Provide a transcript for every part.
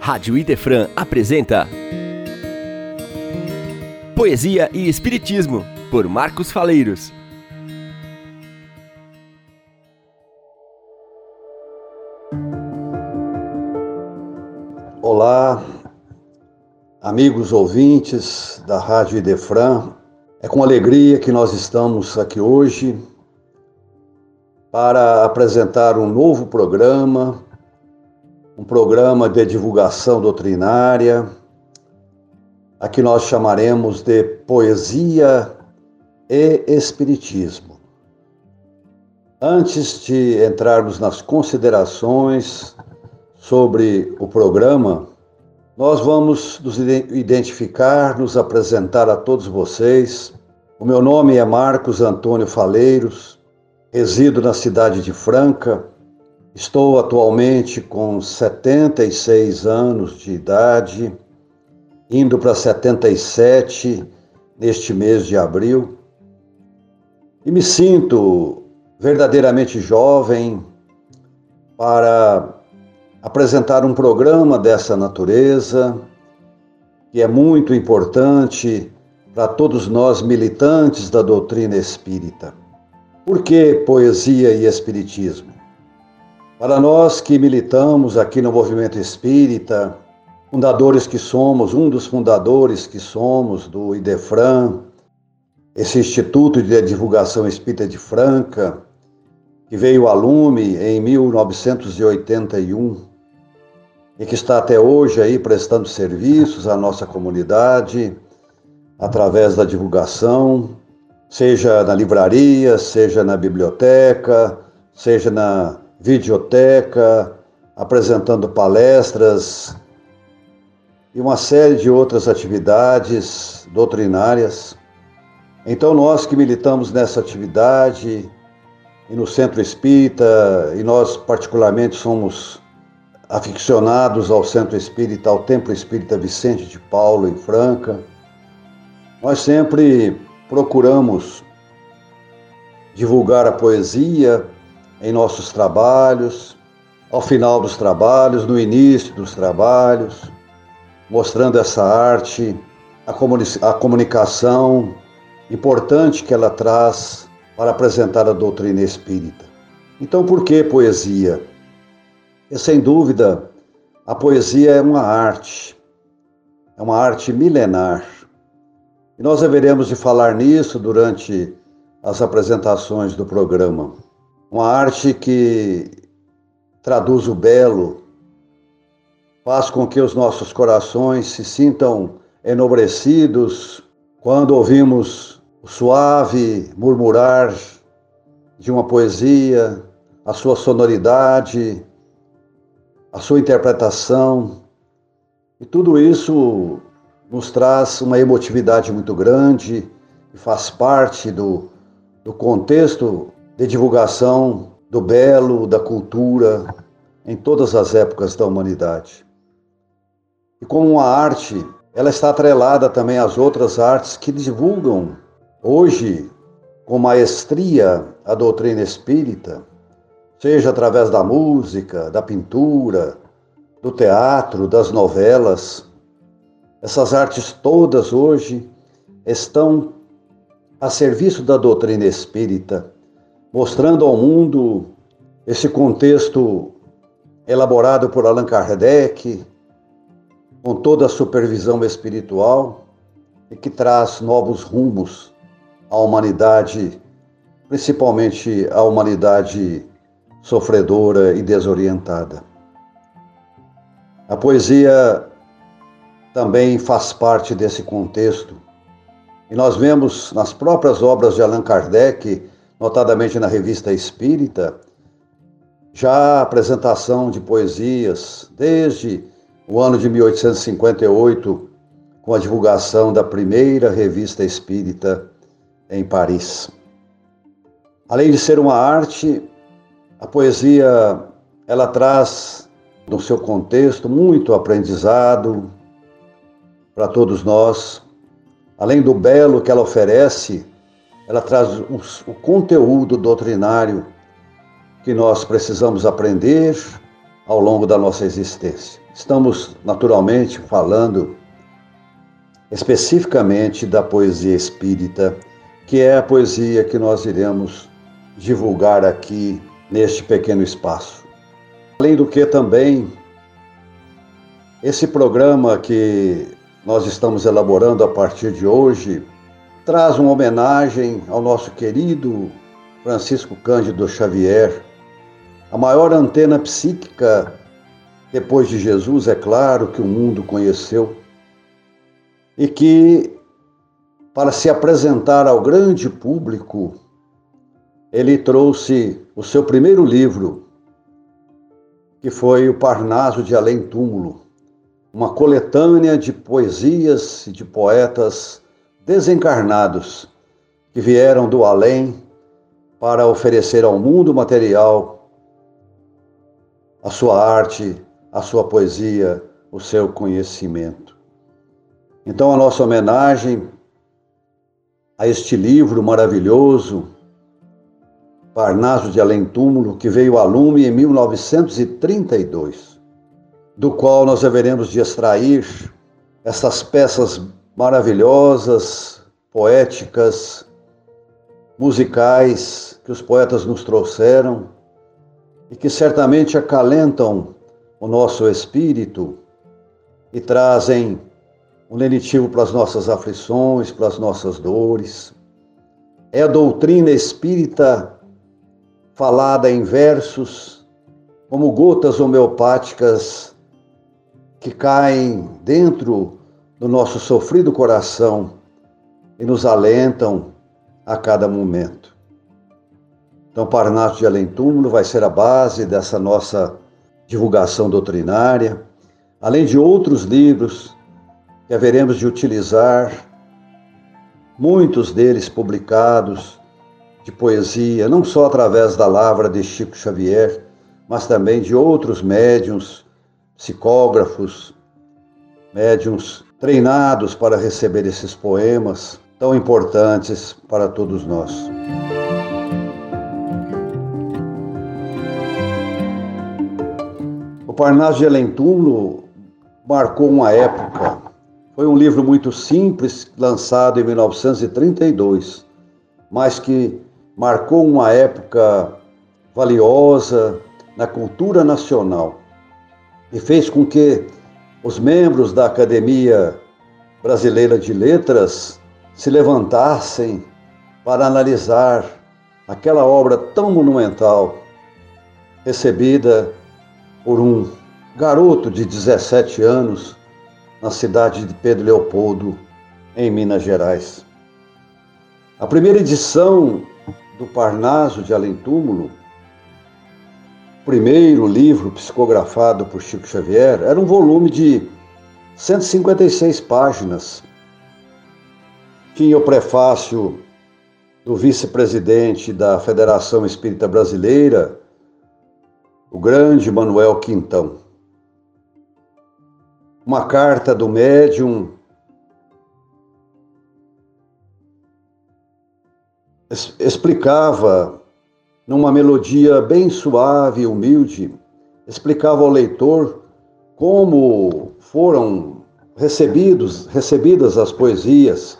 Rádio Idefran apresenta Poesia e Espiritismo, por Marcos Faleiros. Olá, amigos ouvintes da Rádio Idefran. É com alegria que nós estamos aqui hoje para apresentar um novo programa um programa de divulgação doutrinária, a que nós chamaremos de Poesia e Espiritismo. Antes de entrarmos nas considerações sobre o programa, nós vamos nos identificar, nos apresentar a todos vocês. O meu nome é Marcos Antônio Faleiros, resido na cidade de Franca, Estou atualmente com 76 anos de idade, indo para 77 neste mês de abril, e me sinto verdadeiramente jovem para apresentar um programa dessa natureza, que é muito importante para todos nós militantes da doutrina espírita. Por que poesia e espiritismo? Para nós que militamos aqui no movimento espírita, fundadores que somos, um dos fundadores que somos do IDEFRAN, esse Instituto de Divulgação Espírita de Franca, que veio a lume em 1981 e que está até hoje aí prestando serviços à nossa comunidade através da divulgação, seja na livraria, seja na biblioteca, seja na videoteca, apresentando palestras e uma série de outras atividades doutrinárias. Então, nós que militamos nessa atividade e no Centro Espírita, e nós particularmente somos aficionados ao Centro Espírita, ao Templo Espírita Vicente de Paulo, em Franca, nós sempre procuramos divulgar a poesia em nossos trabalhos, ao final dos trabalhos, no início dos trabalhos, mostrando essa arte, a, comuni a comunicação importante que ela traz para apresentar a doutrina espírita. Então, por que poesia? E sem dúvida, a poesia é uma arte, é uma arte milenar. E nós haveremos de falar nisso durante as apresentações do programa. Uma arte que traduz o belo, faz com que os nossos corações se sintam enobrecidos quando ouvimos o suave murmurar de uma poesia, a sua sonoridade, a sua interpretação. E tudo isso nos traz uma emotividade muito grande e faz parte do, do contexto de divulgação do belo, da cultura, em todas as épocas da humanidade. E como uma arte, ela está atrelada também às outras artes que divulgam hoje com maestria a doutrina espírita, seja através da música, da pintura, do teatro, das novelas. Essas artes todas hoje estão a serviço da doutrina espírita mostrando ao mundo esse contexto elaborado por Allan Kardec, com toda a supervisão espiritual e que traz novos rumos à humanidade, principalmente à humanidade sofredora e desorientada. A poesia também faz parte desse contexto. E nós vemos nas próprias obras de Allan Kardec notadamente na revista Espírita, já a apresentação de poesias desde o ano de 1858, com a divulgação da primeira revista espírita em Paris. Além de ser uma arte, a poesia ela traz no seu contexto muito aprendizado para todos nós. Além do belo que ela oferece, ela traz o, conteúdo doutrinário que nós precisamos aprender ao longo da nossa existência. Estamos naturalmente falando especificamente da poesia espírita, que é a poesia que nós iremos divulgar aqui neste pequeno espaço. Além do que também esse programa que nós estamos elaborando a partir de hoje traz uma homenagem ao nosso querido Francisco Cândido Xavier, a maior antena psíquica depois de Jesus, é claro, que o mundo conheceu, e que, para se apresentar ao grande público, ele trouxe o seu primeiro livro, que foi O Parnaso de Além Túmulo, uma coletânea de poesias e de poetas desencarnados que vieram do além para oferecer ao mundo material a sua arte, a sua poesia, o seu conhecimento. Então, a nossa homenagem a este livro maravilhoso, Parnaso de Além Túmulo, que veio a lume em 1932, do qual nós haveremos de extrair essas peças maravilhosas, poéticas, musicais que os poetas nos trouxeram e que certamente acalentam o nosso espírito e trazem um lenitivo para as nossas aflições, para as nossas dores. É a doutrina espírita falada em versos, como gotas homeopáticas que caem dentro do nosso sofrido coração e nos alentam a cada momento. Então, Parnaso de Além Túmulo vai ser a base dessa nossa divulgação doutrinária, além de outros livros que haveremos de utilizar, muitos deles publicados de poesia, não só através da lavra de Chico Xavier, mas também de outros médiums, psicógrafos, médiums treinados para receber esses poemas tão importantes para todos nós. Parnaso de Além-Túmulo marcou uma época. Foi um livro muito simples, lançado em 1932, mas que marcou uma época valiosa na cultura nacional e fez com que os membros da Academia Brasileira de Letras se levantassem para analisar aquela obra tão monumental, recebida por um garoto de 17 anos na cidade de Pedro Leopoldo, em Minas Gerais. A primeira edição do Parnaso de Além Túmulo, primeiro livro psicografado por Chico Xavier, era um volume de 156 páginas. Tinha o prefácio do vice-presidente da Federação Espírita Brasileira, o grande Manuel Quintão. Uma carta do médium explicava, numa melodia bem suave e humilde, explicava ao leitor como foram recebidos, recebidas as poesias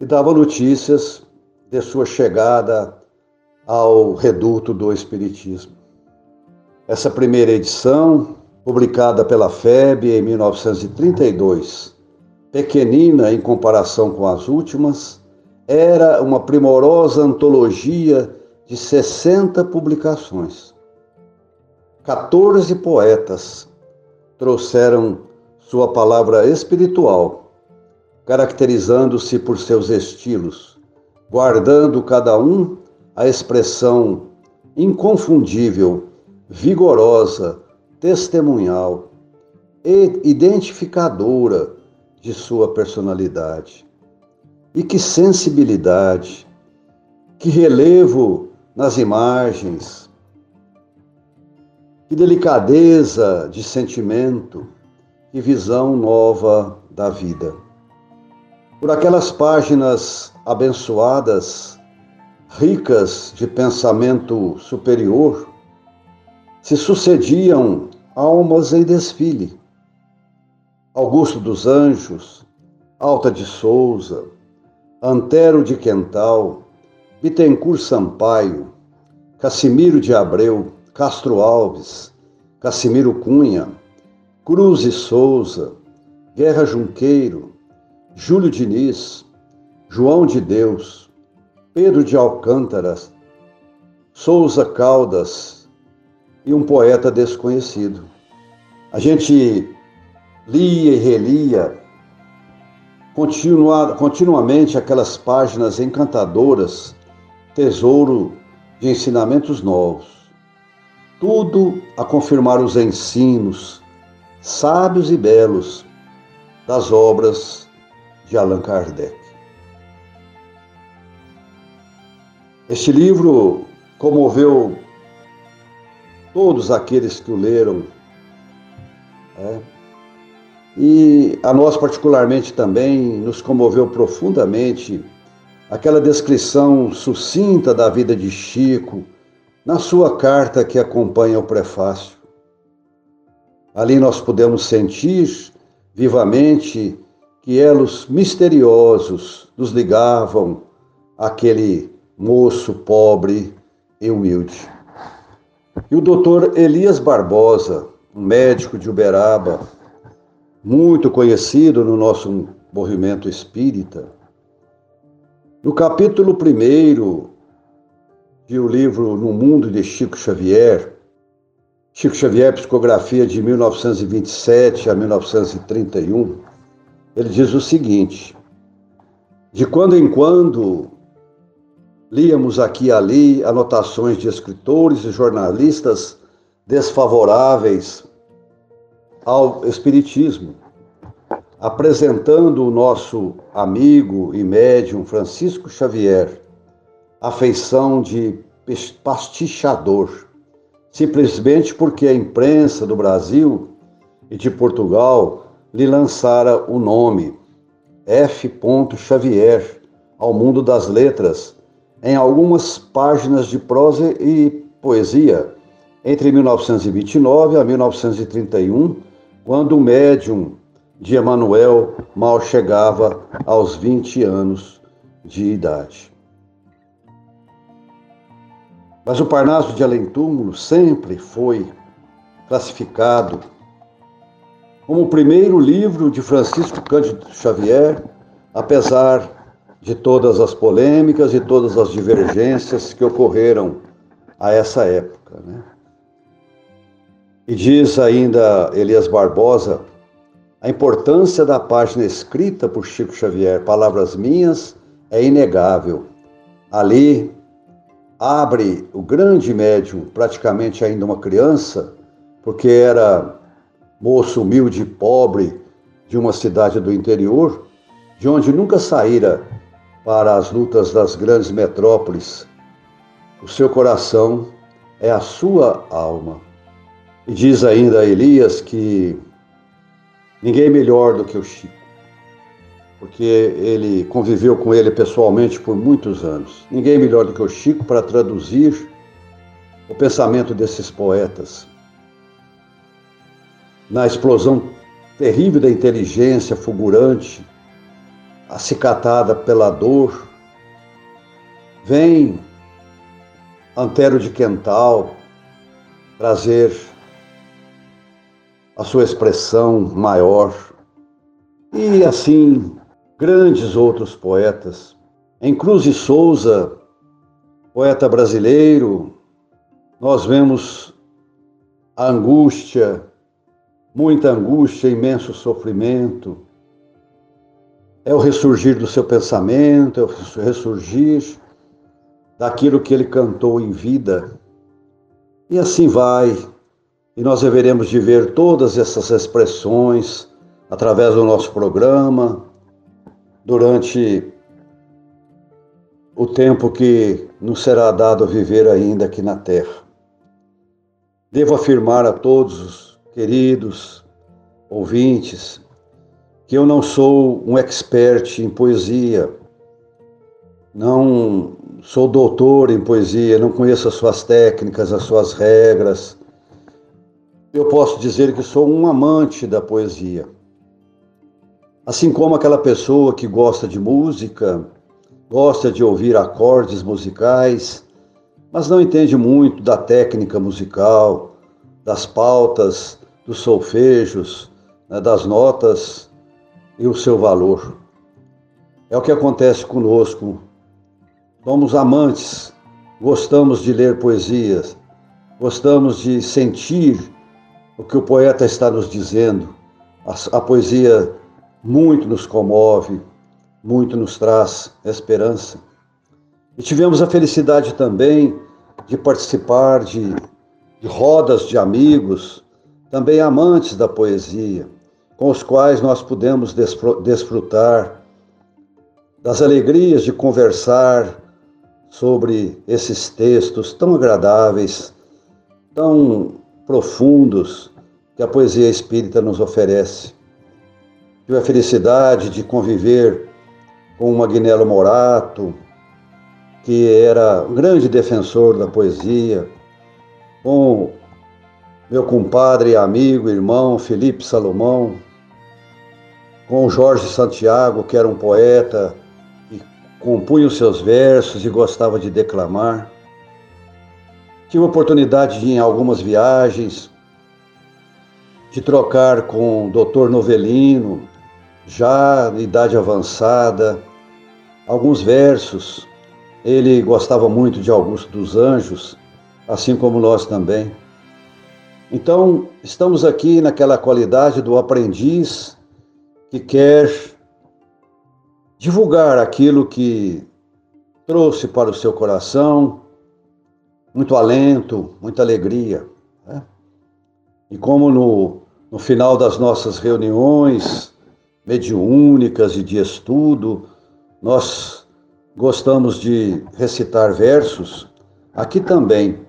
e dava notícias de sua chegada ao reduto do Espiritismo. Essa primeira edição, publicada pela FEB em 1932, pequenina em comparação com as últimas, era uma primorosa antologia de 60 publicações. 14 poetas trouxeram sua palavra espiritual, caracterizando-se por seus estilos, guardando cada um a expressão inconfundível vigorosa, testemunhal e identificadora de sua personalidade. E que sensibilidade, que relevo nas imagens, que delicadeza de sentimento, que visão nova da vida. Por aquelas páginas abençoadas, ricas de pensamento superior, se sucediam almas em desfile. Augusto dos Anjos, Alta de Souza, Antero de Quental, Bittencourt Sampaio, Cassimiro de Abreu, Castro Alves, Cassimiro Cunha, Cruz e Souza, Guerra Junqueiro, Júlio Diniz, João de Deus, Pedro de Alcântara, Souza Caldas e um poeta desconhecido. A gente lia e relia continua, continuamente aquelas páginas encantadoras, tesouro de ensinamentos novos. Tudo a confirmar os ensinos, sábios e belos, das obras de Allan Kardec. Este livro comoveu todos aqueles que o leram. É, e a nós, particularmente, também nos comoveu profundamente aquela descrição sucinta da vida de Chico na sua carta que acompanha o prefácio. Ali nós podemos sentir vivamente que elos misteriosos nos ligavam àquele moço pobre e humilde. E o doutor Elias Barbosa, um médico de Uberaba, muito conhecido no nosso movimento espírita. No capítulo 1 de o livro No Mundo de Chico Xavier, Chico Xavier, psicografia de 1927 a 1931, ele diz o seguinte: De quando em quando líamos aqui e ali anotações de escritores e jornalistas desfavoráveis ao Espiritismo, apresentando o nosso amigo e médium Francisco Xavier a feição de pastichador, simplesmente porque a imprensa do Brasil e de Portugal lhe lançara o nome F. Xavier ao mundo das letras em algumas páginas de prosa e poesia entre 1929 a 1931 quando o médium de Emanuel mal chegava aos 20 anos de idade. Mas o Parnaso de Além Túmulo sempre foi classificado como o primeiro livro de Francisco Cândido Xavier, apesar de todas as polêmicas e todas as divergências que ocorreram a essa época. Né? E diz ainda Elias Barbosa a importância da página escrita por Chico Xavier, Palavras Minhas, é inegável. Ali abre o grande médium, praticamente ainda uma criança, porque era moço humilde e pobre de uma cidade do interior, de onde nunca saíra para as lutas das grandes metrópoles. O seu coração é a sua alma. E diz ainda Elias que ninguém melhor do que o Chico, porque ele conviveu com ele pessoalmente por muitos anos. Ninguém melhor do que o Chico para traduzir o pensamento desses poetas. Na explosão terrível da inteligência fulgurante, acicatada pela dor, vem Antero de Quental trazer a sua expressão maior. E assim, grandes outros poetas. Em Cruz e Souza, poeta brasileiro, nós vemos a angústia, muita angústia, imenso sofrimento. É o ressurgir do seu pensamento, é o ressurgir daquilo que ele cantou em vida. E assim vai, e nós deveremos de ver todas essas expressões através do nosso programa, durante o tempo que nos será dado viver ainda aqui na Terra. Devo afirmar a todos os queridos ouvintes que eu não sou um expert em poesia, não sou doutor em poesia, não conheço as suas técnicas, as suas regras, eu posso dizer que sou um amante da poesia. Assim como aquela pessoa que gosta de música, gosta de ouvir acordes musicais, mas não entende muito da técnica musical, das pautas, dos solfejos, né, das notas e o seu valor. É o que acontece conosco. Somos amantes, gostamos de ler poesias, gostamos de sentir o que o poeta está nos dizendo. A, a poesia muito nos comove, muito nos traz esperança. E tivemos a felicidade também de participar de, de rodas de amigos, também amantes da poesia, com os quais nós pudemos desfrutar das alegrias de conversar sobre esses textos tão agradáveis, tão profundos que a poesia espírita nos oferece. Tive a felicidade de conviver com o Magnello Morato, que era um grande defensor da poesia, com meu compadre amigo, irmão Felipe Salomão, com Jorge Santiago, que era um poeta e compunha os seus versos e gostava de declamar. Tive a oportunidade de ir em algumas viagens, de trocar com o doutor Novelino, já de idade avançada, alguns versos. Ele gostava muito de Augusto dos Anjos, assim como nós também. Então, estamos aqui naquela qualidade do aprendiz que quer divulgar aquilo que trouxe para o seu coração muito alento, muita alegria. Né? E como no, no final das nossas reuniões, mediúnicas e de estudo, nós gostamos de recitar versos. Aqui também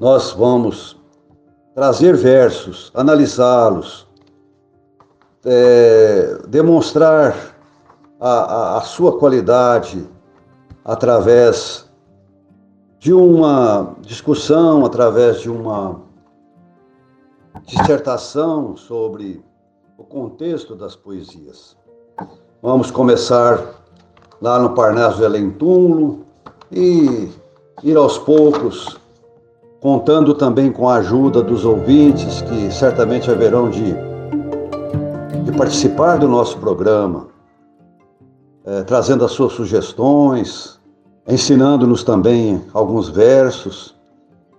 nós vamos trazer versos, analisá-los, é, demonstrar a, a, a sua qualidade através de uma discussão, através de uma dissertação sobre o contexto das poesias. Vamos começar lá no Parnaso de Alentúmulo e ir aos poucos, contando também com a ajuda dos ouvintes que certamente haverão de, de participar do nosso programa, é, trazendo as suas sugestões, ensinando-nos também alguns versos.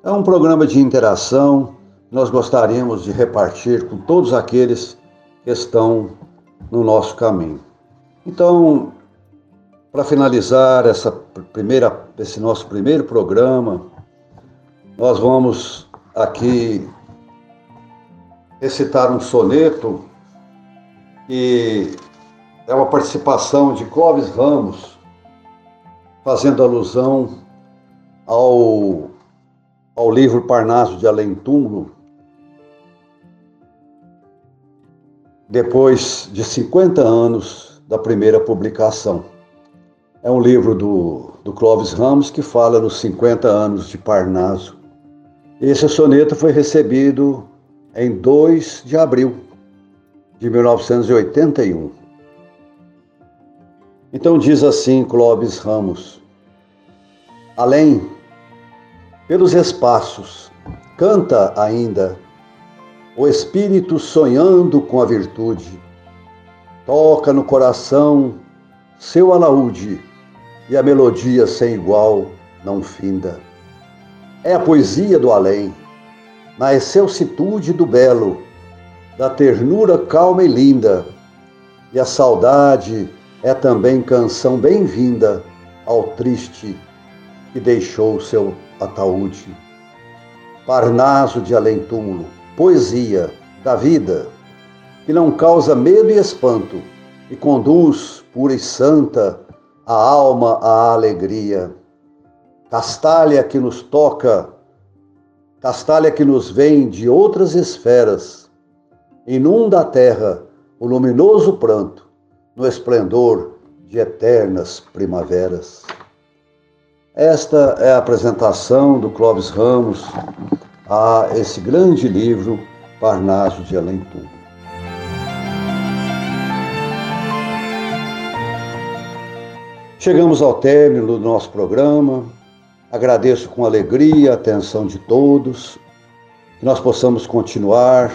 É um programa de interação. Nós gostaríamos de repartir com todos aqueles que estão no nosso caminho. Então, para finalizar essa primeira, esse nosso primeiro programa, nós vamos aqui recitar um soneto que é uma participação de Clóvis Ramos, fazendo alusão ao, ao livro Parnaso de Além Túmulo, depois de 50 anos da primeira publicação. É um livro do, do Clóvis Ramos que fala dos 50 anos de Parnaso. Esse soneto foi recebido em 2 de abril de 1981. Então diz assim Clóvis Ramos: Além, pelos espaços, canta ainda o espírito sonhando com a virtude. Toca no coração seu alaúde e a melodia sem igual não finda. É a poesia do além, na excelsitude do belo, da ternura calma e linda, e a saudade é também canção bem-vinda ao triste que deixou seu ataúde. Parnaso de além-túmulo, poesia da vida, que não causa medo e espanto e conduz, pura e santa, a alma à alegria. Castalha que nos toca, castalha que nos vem de outras esferas, inunda a terra o luminoso pranto, no esplendor de eternas primaveras. Esta é a apresentação do Clóvis Ramos a esse grande livro, Parnaso de Além Tudo. Chegamos ao término do nosso programa. Agradeço com alegria a atenção de todos, que nós possamos continuar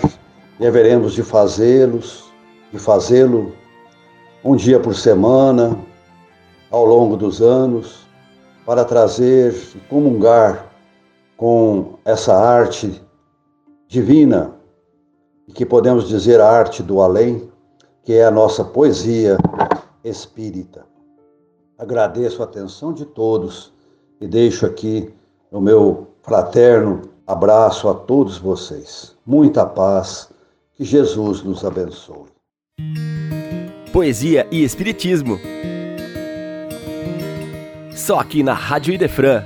e haveremos de fazê-los, de fazê-lo um dia por semana, ao longo dos anos, para trazer e comungar com essa arte divina, que podemos dizer a arte do além, que é a nossa poesia espírita. Agradeço a atenção de todos e deixo aqui o meu fraterno abraço a todos vocês. Muita paz, que Jesus nos abençoe. Poesia e Espiritismo. Só aqui na Rádio Idefran